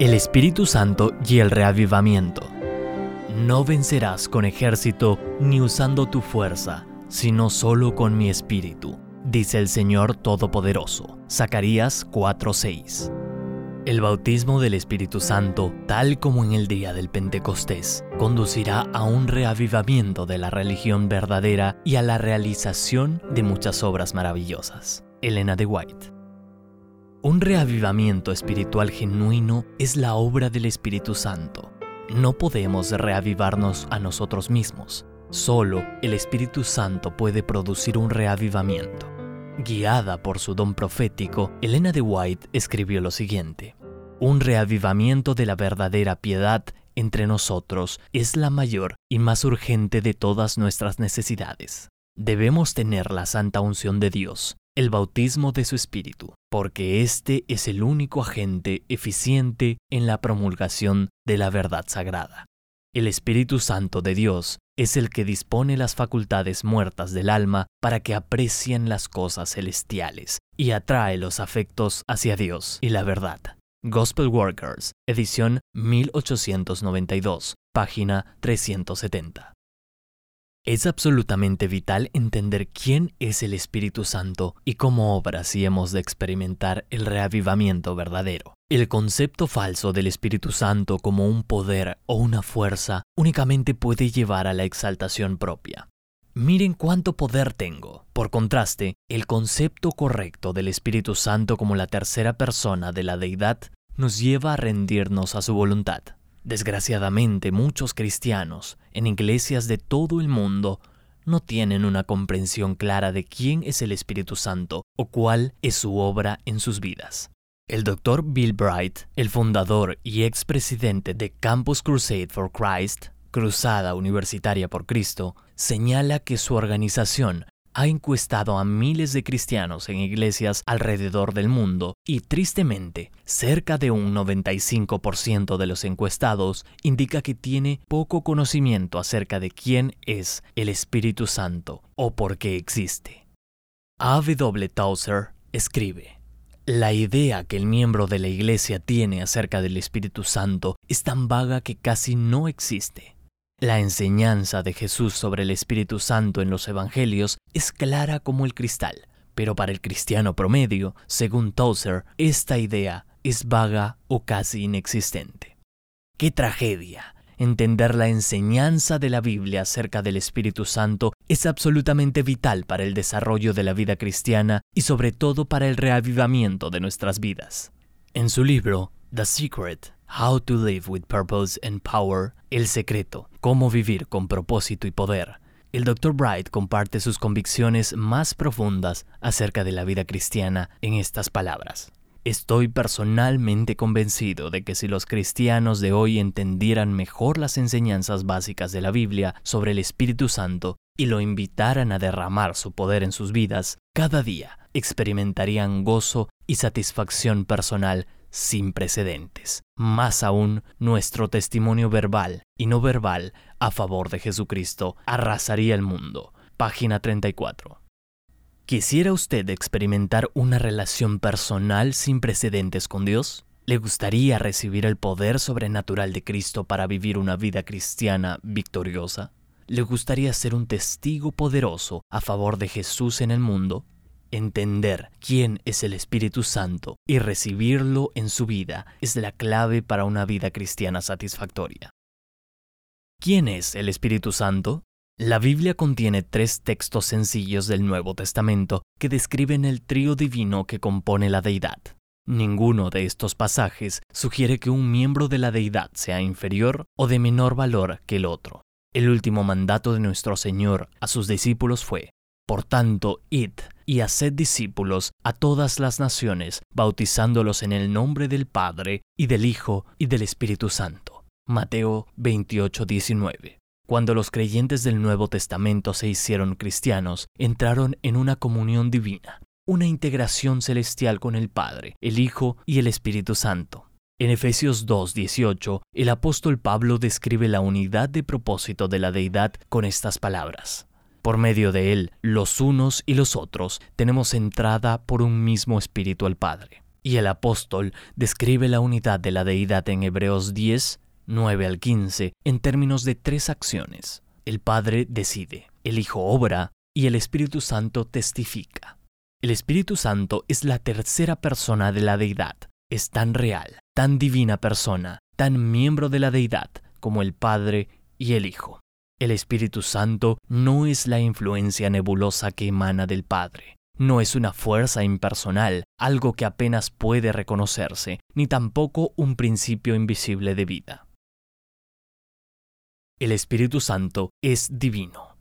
El Espíritu Santo y el reavivamiento. No vencerás con ejército ni usando tu fuerza, sino solo con mi espíritu, dice el Señor Todopoderoso. Zacarías 4:6. El bautismo del Espíritu Santo, tal como en el día del Pentecostés, conducirá a un reavivamiento de la religión verdadera y a la realización de muchas obras maravillosas. Elena de White. Un reavivamiento espiritual genuino es la obra del Espíritu Santo. No podemos reavivarnos a nosotros mismos. Solo el Espíritu Santo puede producir un reavivamiento. Guiada por su don profético, Elena de White escribió lo siguiente. Un reavivamiento de la verdadera piedad entre nosotros es la mayor y más urgente de todas nuestras necesidades. Debemos tener la santa unción de Dios, el bautismo de su Espíritu, porque este es el único agente eficiente en la promulgación de la verdad sagrada. El Espíritu Santo de Dios es el que dispone las facultades muertas del alma para que aprecien las cosas celestiales y atrae los afectos hacia Dios y la verdad. Gospel Workers, edición 1892, página 370. Es absolutamente vital entender quién es el Espíritu Santo y cómo obra si hemos de experimentar el reavivamiento verdadero. El concepto falso del Espíritu Santo como un poder o una fuerza únicamente puede llevar a la exaltación propia. Miren cuánto poder tengo. Por contraste, el concepto correcto del Espíritu Santo como la tercera persona de la deidad nos lleva a rendirnos a su voluntad. Desgraciadamente, muchos cristianos en iglesias de todo el mundo no tienen una comprensión clara de quién es el Espíritu Santo o cuál es su obra en sus vidas. El Dr. Bill Bright, el fundador y expresidente de Campus Crusade for Christ, Cruzada Universitaria por Cristo, señala que su organización ha encuestado a miles de cristianos en iglesias alrededor del mundo y tristemente, cerca de un 95% de los encuestados indica que tiene poco conocimiento acerca de quién es el Espíritu Santo o por qué existe. A.W. Tauser escribe, la idea que el miembro de la iglesia tiene acerca del Espíritu Santo es tan vaga que casi no existe. La enseñanza de Jesús sobre el Espíritu Santo en los Evangelios es clara como el cristal, pero para el cristiano promedio, según Tozer, esta idea es vaga o casi inexistente. ¡Qué tragedia! Entender la enseñanza de la Biblia acerca del Espíritu Santo es absolutamente vital para el desarrollo de la vida cristiana y sobre todo para el reavivamiento de nuestras vidas. En su libro, The Secret, How to Live with Purpose and Power, El Secreto, Cómo Vivir con Propósito y Poder, el Dr. Bright comparte sus convicciones más profundas acerca de la vida cristiana en estas palabras. Estoy personalmente convencido de que si los cristianos de hoy entendieran mejor las enseñanzas básicas de la Biblia sobre el Espíritu Santo y lo invitaran a derramar su poder en sus vidas, cada día experimentarían gozo y satisfacción personal sin precedentes. Más aún, nuestro testimonio verbal y no verbal a favor de Jesucristo arrasaría el mundo. Página 34. ¿Quisiera usted experimentar una relación personal sin precedentes con Dios? ¿Le gustaría recibir el poder sobrenatural de Cristo para vivir una vida cristiana victoriosa? ¿Le gustaría ser un testigo poderoso a favor de Jesús en el mundo? Entender quién es el Espíritu Santo y recibirlo en su vida es la clave para una vida cristiana satisfactoria. ¿Quién es el Espíritu Santo? La Biblia contiene tres textos sencillos del Nuevo Testamento que describen el trío divino que compone la deidad. Ninguno de estos pasajes sugiere que un miembro de la deidad sea inferior o de menor valor que el otro. El último mandato de nuestro Señor a sus discípulos fue, por tanto, id y haced discípulos a todas las naciones, bautizándolos en el nombre del Padre, y del Hijo, y del Espíritu Santo. Mateo 28:19. Cuando los creyentes del Nuevo Testamento se hicieron cristianos, entraron en una comunión divina, una integración celestial con el Padre, el Hijo y el Espíritu Santo. En Efesios 2:18, el apóstol Pablo describe la unidad de propósito de la deidad con estas palabras. Por medio de Él, los unos y los otros, tenemos entrada por un mismo espíritu al Padre. Y el apóstol describe la unidad de la deidad en Hebreos 10, 9 al 15 en términos de tres acciones. El Padre decide, el Hijo obra y el Espíritu Santo testifica. El Espíritu Santo es la tercera persona de la deidad. Es tan real, tan divina persona, tan miembro de la deidad como el Padre y el Hijo. El Espíritu Santo no es la influencia nebulosa que emana del Padre. No es una fuerza impersonal, algo que apenas puede reconocerse, ni tampoco un principio invisible de vida. El Espíritu Santo es divino.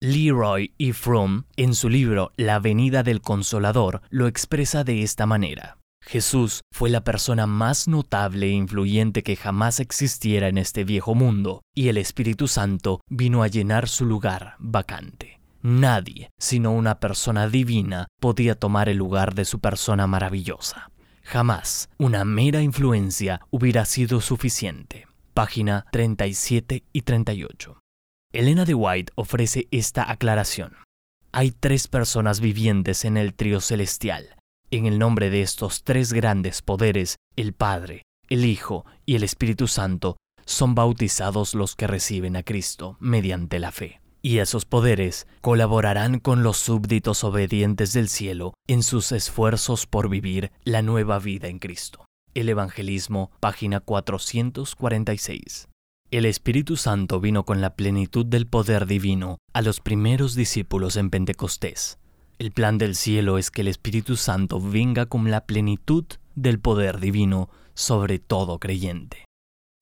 Leroy y Fromm, en su libro La venida del Consolador, lo expresa de esta manera. Jesús fue la persona más notable e influyente que jamás existiera en este viejo mundo, y el Espíritu Santo vino a llenar su lugar vacante. Nadie, sino una persona divina, podía tomar el lugar de su persona maravillosa. Jamás una mera influencia hubiera sido suficiente. Página 37 y 38. Elena de White ofrece esta aclaración. Hay tres personas vivientes en el trío celestial. En el nombre de estos tres grandes poderes, el Padre, el Hijo y el Espíritu Santo, son bautizados los que reciben a Cristo mediante la fe. Y esos poderes colaborarán con los súbditos obedientes del cielo en sus esfuerzos por vivir la nueva vida en Cristo. El Evangelismo, página 446. El Espíritu Santo vino con la plenitud del poder divino a los primeros discípulos en Pentecostés. El plan del cielo es que el Espíritu Santo venga con la plenitud del poder divino sobre todo creyente.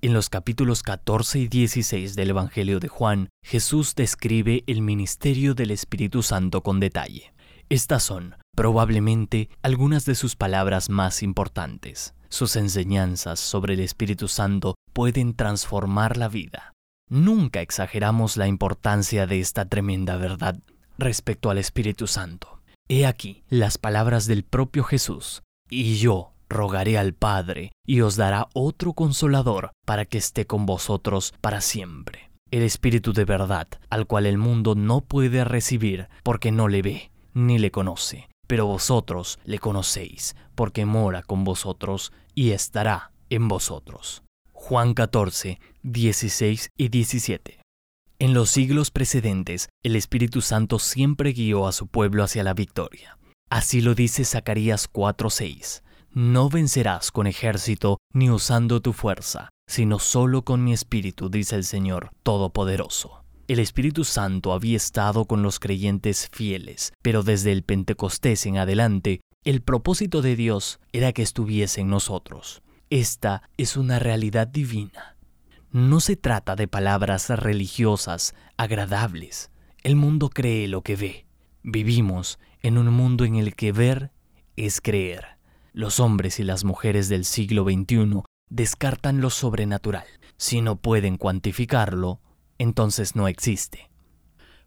En los capítulos 14 y 16 del Evangelio de Juan, Jesús describe el ministerio del Espíritu Santo con detalle. Estas son, probablemente, algunas de sus palabras más importantes. Sus enseñanzas sobre el Espíritu Santo pueden transformar la vida. Nunca exageramos la importancia de esta tremenda verdad respecto al Espíritu Santo. He aquí las palabras del propio Jesús, y yo rogaré al Padre, y os dará otro consolador para que esté con vosotros para siempre. El Espíritu de verdad, al cual el mundo no puede recibir porque no le ve ni le conoce, pero vosotros le conocéis, porque mora con vosotros y estará en vosotros. Juan 14, 16 y 17. En los siglos precedentes, el Espíritu Santo siempre guió a su pueblo hacia la victoria. Así lo dice Zacarías 4:6. No vencerás con ejército ni usando tu fuerza, sino solo con mi espíritu, dice el Señor Todopoderoso. El Espíritu Santo había estado con los creyentes fieles, pero desde el Pentecostés en adelante, el propósito de Dios era que estuviese en nosotros. Esta es una realidad divina no se trata de palabras religiosas agradables. El mundo cree lo que ve. Vivimos en un mundo en el que ver es creer. Los hombres y las mujeres del siglo XXI descartan lo sobrenatural. Si no pueden cuantificarlo, entonces no existe.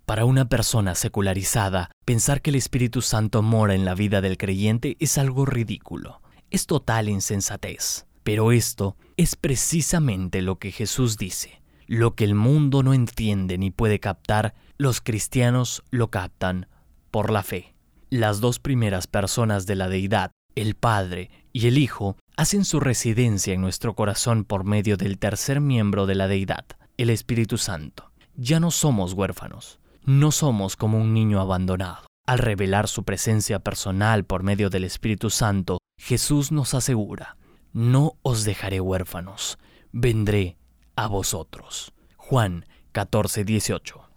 Para una persona secularizada, pensar que el Espíritu Santo mora en la vida del creyente es algo ridículo. Es total insensatez. Pero esto es precisamente lo que Jesús dice. Lo que el mundo no entiende ni puede captar, los cristianos lo captan por la fe. Las dos primeras personas de la deidad, el Padre y el Hijo, hacen su residencia en nuestro corazón por medio del tercer miembro de la deidad, el Espíritu Santo. Ya no somos huérfanos, no somos como un niño abandonado. Al revelar su presencia personal por medio del Espíritu Santo, Jesús nos asegura, no os dejaré huérfanos, vendré a vosotros. Juan 14, 18.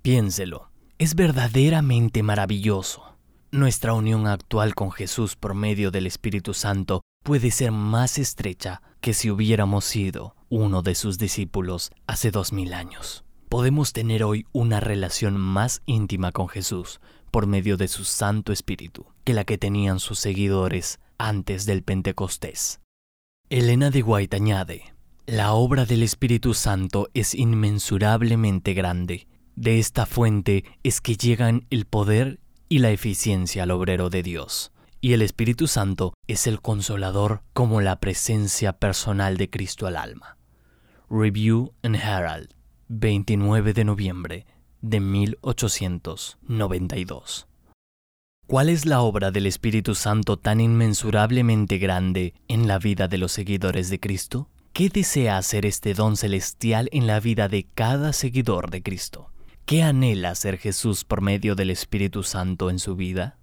Piénselo, es verdaderamente maravilloso. Nuestra unión actual con Jesús por medio del Espíritu Santo puede ser más estrecha que si hubiéramos sido uno de sus discípulos hace dos mil años. Podemos tener hoy una relación más íntima con Jesús por medio de su Santo Espíritu que la que tenían sus seguidores antes del Pentecostés. Elena de White añade, la obra del Espíritu Santo es inmensurablemente grande. De esta fuente es que llegan el poder y la eficiencia al obrero de Dios. Y el Espíritu Santo es el consolador como la presencia personal de Cristo al alma. Review and Herald, 29 de noviembre de 1892. ¿Cuál es la obra del Espíritu Santo tan inmensurablemente grande en la vida de los seguidores de Cristo? ¿Qué desea hacer este don celestial en la vida de cada seguidor de Cristo? ¿Qué anhela hacer Jesús por medio del Espíritu Santo en su vida?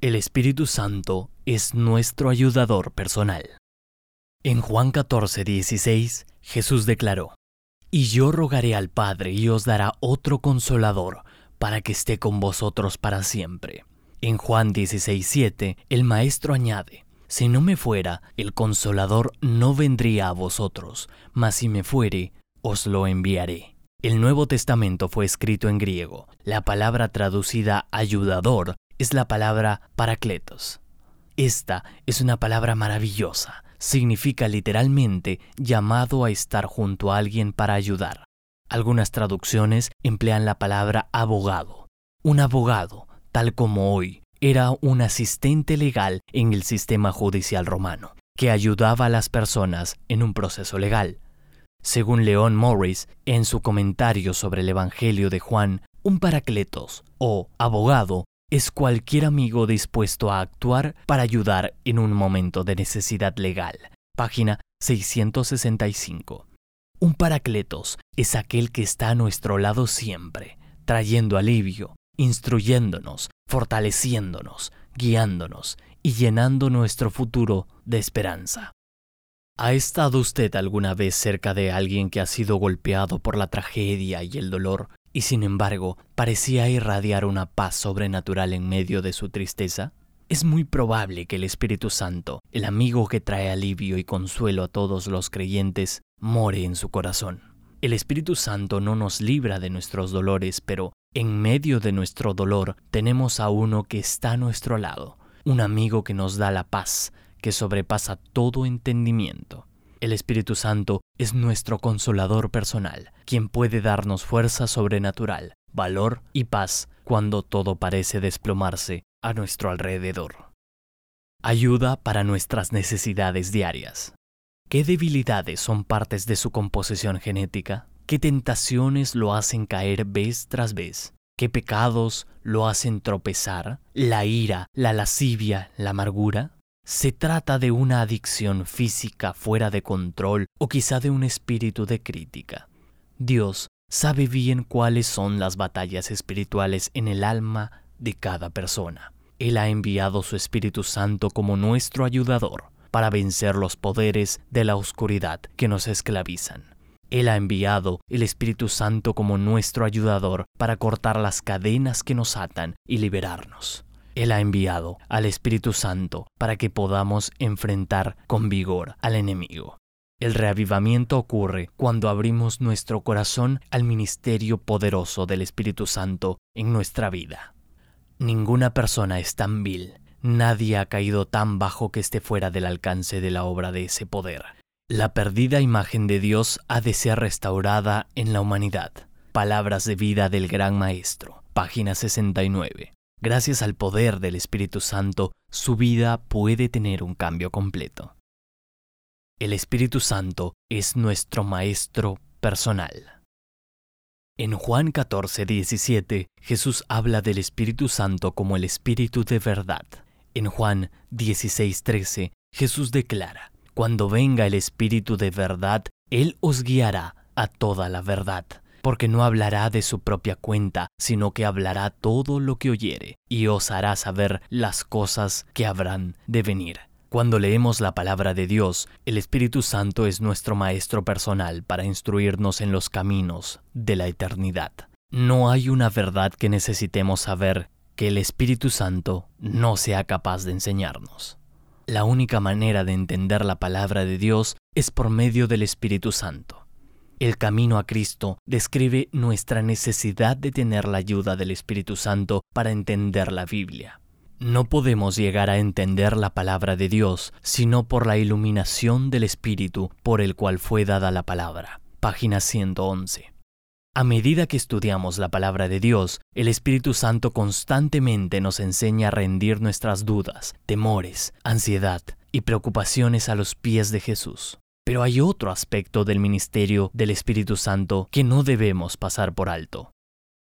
El Espíritu Santo es nuestro ayudador personal. En Juan 14, 16, Jesús declaró, Y yo rogaré al Padre y os dará otro consolador para que esté con vosotros para siempre. En Juan 16:7, el Maestro añade, Si no me fuera, el consolador no vendría a vosotros, mas si me fuere, os lo enviaré. El Nuevo Testamento fue escrito en griego. La palabra traducida ayudador es la palabra paracletos. Esta es una palabra maravillosa. Significa literalmente llamado a estar junto a alguien para ayudar. Algunas traducciones emplean la palabra abogado. Un abogado, tal como hoy, era un asistente legal en el sistema judicial romano, que ayudaba a las personas en un proceso legal. Según León Morris, en su comentario sobre el Evangelio de Juan, un paracletos o abogado es cualquier amigo dispuesto a actuar para ayudar en un momento de necesidad legal. Página 665. Un paracletos es aquel que está a nuestro lado siempre, trayendo alivio, instruyéndonos, fortaleciéndonos, guiándonos y llenando nuestro futuro de esperanza. ¿Ha estado usted alguna vez cerca de alguien que ha sido golpeado por la tragedia y el dolor y sin embargo parecía irradiar una paz sobrenatural en medio de su tristeza? Es muy probable que el Espíritu Santo, el amigo que trae alivio y consuelo a todos los creyentes, more en su corazón. El Espíritu Santo no nos libra de nuestros dolores, pero en medio de nuestro dolor tenemos a uno que está a nuestro lado, un amigo que nos da la paz, que sobrepasa todo entendimiento. El Espíritu Santo es nuestro consolador personal, quien puede darnos fuerza sobrenatural, valor y paz cuando todo parece desplomarse a nuestro alrededor. Ayuda para nuestras necesidades diarias. ¿Qué debilidades son partes de su composición genética? ¿Qué tentaciones lo hacen caer vez tras vez? ¿Qué pecados lo hacen tropezar? ¿La ira, la lascivia, la amargura? ¿Se trata de una adicción física fuera de control o quizá de un espíritu de crítica? Dios sabe bien cuáles son las batallas espirituales en el alma de cada persona. Él ha enviado su Espíritu Santo como nuestro ayudador para vencer los poderes de la oscuridad que nos esclavizan. Él ha enviado el Espíritu Santo como nuestro ayudador para cortar las cadenas que nos atan y liberarnos. Él ha enviado al Espíritu Santo para que podamos enfrentar con vigor al enemigo. El reavivamiento ocurre cuando abrimos nuestro corazón al ministerio poderoso del Espíritu Santo en nuestra vida. Ninguna persona es tan vil, nadie ha caído tan bajo que esté fuera del alcance de la obra de ese poder. La perdida imagen de Dios ha de ser restaurada en la humanidad. Palabras de vida del Gran Maestro, página 69. Gracias al poder del Espíritu Santo, su vida puede tener un cambio completo. El Espíritu Santo es nuestro Maestro personal. En Juan 14, 17, Jesús habla del Espíritu Santo como el Espíritu de verdad. En Juan 16, 13, Jesús declara, Cuando venga el Espíritu de verdad, Él os guiará a toda la verdad, porque no hablará de su propia cuenta, sino que hablará todo lo que oyere, y os hará saber las cosas que habrán de venir. Cuando leemos la palabra de Dios, el Espíritu Santo es nuestro Maestro personal para instruirnos en los caminos de la eternidad. No hay una verdad que necesitemos saber que el Espíritu Santo no sea capaz de enseñarnos. La única manera de entender la palabra de Dios es por medio del Espíritu Santo. El camino a Cristo describe nuestra necesidad de tener la ayuda del Espíritu Santo para entender la Biblia. No podemos llegar a entender la palabra de Dios sino por la iluminación del Espíritu por el cual fue dada la palabra. Página 111. A medida que estudiamos la palabra de Dios, el Espíritu Santo constantemente nos enseña a rendir nuestras dudas, temores, ansiedad y preocupaciones a los pies de Jesús. Pero hay otro aspecto del ministerio del Espíritu Santo que no debemos pasar por alto.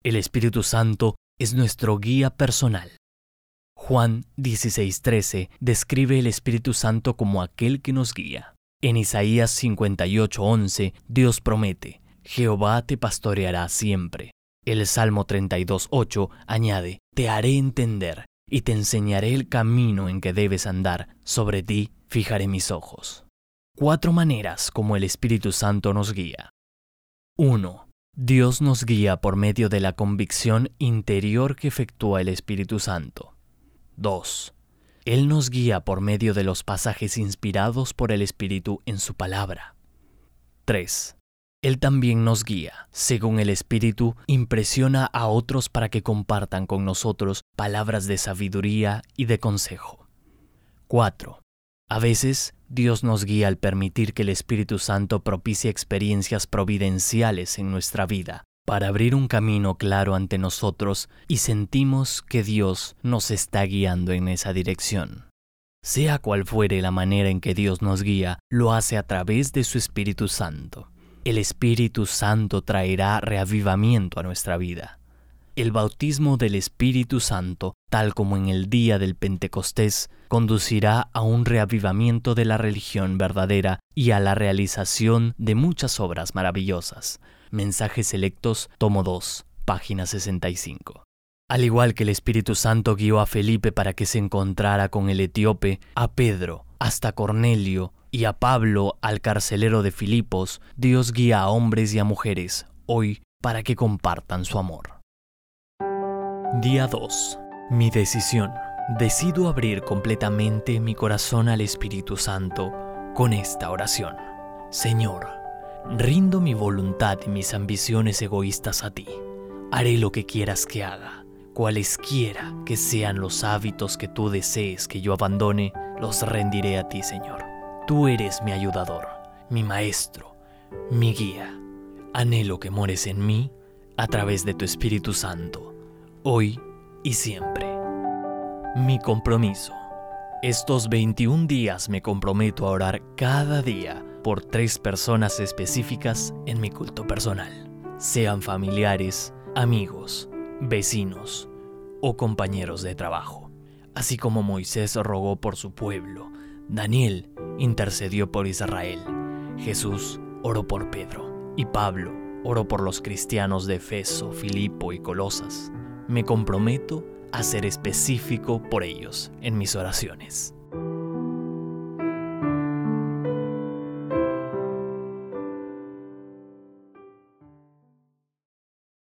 El Espíritu Santo es nuestro guía personal Juan 16:13 describe el Espíritu Santo como aquel que nos guía. En Isaías 58:11 Dios promete, Jehová te pastoreará siempre. El Salmo 32:8 añade, te haré entender y te enseñaré el camino en que debes andar, sobre ti fijaré mis ojos. Cuatro maneras como el Espíritu Santo nos guía. 1. Dios nos guía por medio de la convicción interior que efectúa el Espíritu Santo. 2. Él nos guía por medio de los pasajes inspirados por el Espíritu en su palabra. 3. Él también nos guía, según el Espíritu, impresiona a otros para que compartan con nosotros palabras de sabiduría y de consejo. 4. A veces, Dios nos guía al permitir que el Espíritu Santo propicie experiencias providenciales en nuestra vida, para abrir un camino claro ante nosotros y sentimos que Dios nos está guiando en esa dirección. Sea cual fuere la manera en que Dios nos guía, lo hace a través de su Espíritu Santo. El Espíritu Santo traerá reavivamiento a nuestra vida. El bautismo del Espíritu Santo, tal como en el día del Pentecostés, conducirá a un reavivamiento de la religión verdadera y a la realización de muchas obras maravillosas, Mensajes Selectos, tomo 2, página 65. Al igual que el Espíritu Santo guió a Felipe para que se encontrara con el etíope, a Pedro, hasta Cornelio, y a Pablo, al carcelero de Filipos, Dios guía a hombres y a mujeres, hoy, para que compartan su amor. Día 2. Mi decisión. Decido abrir completamente mi corazón al Espíritu Santo con esta oración. Señor, Rindo mi voluntad y mis ambiciones egoístas a ti. Haré lo que quieras que haga. Cualesquiera que sean los hábitos que tú desees que yo abandone, los rendiré a ti, Señor. Tú eres mi ayudador, mi maestro, mi guía. Anhelo que mores en mí a través de tu Espíritu Santo, hoy y siempre. Mi compromiso. Estos 21 días me comprometo a orar cada día por tres personas específicas en mi culto personal, sean familiares, amigos, vecinos o compañeros de trabajo. Así como Moisés rogó por su pueblo, Daniel intercedió por Israel, Jesús oró por Pedro y Pablo oró por los cristianos de Efeso, Filipo y Colosas. Me comprometo a ser específico por ellos en mis oraciones.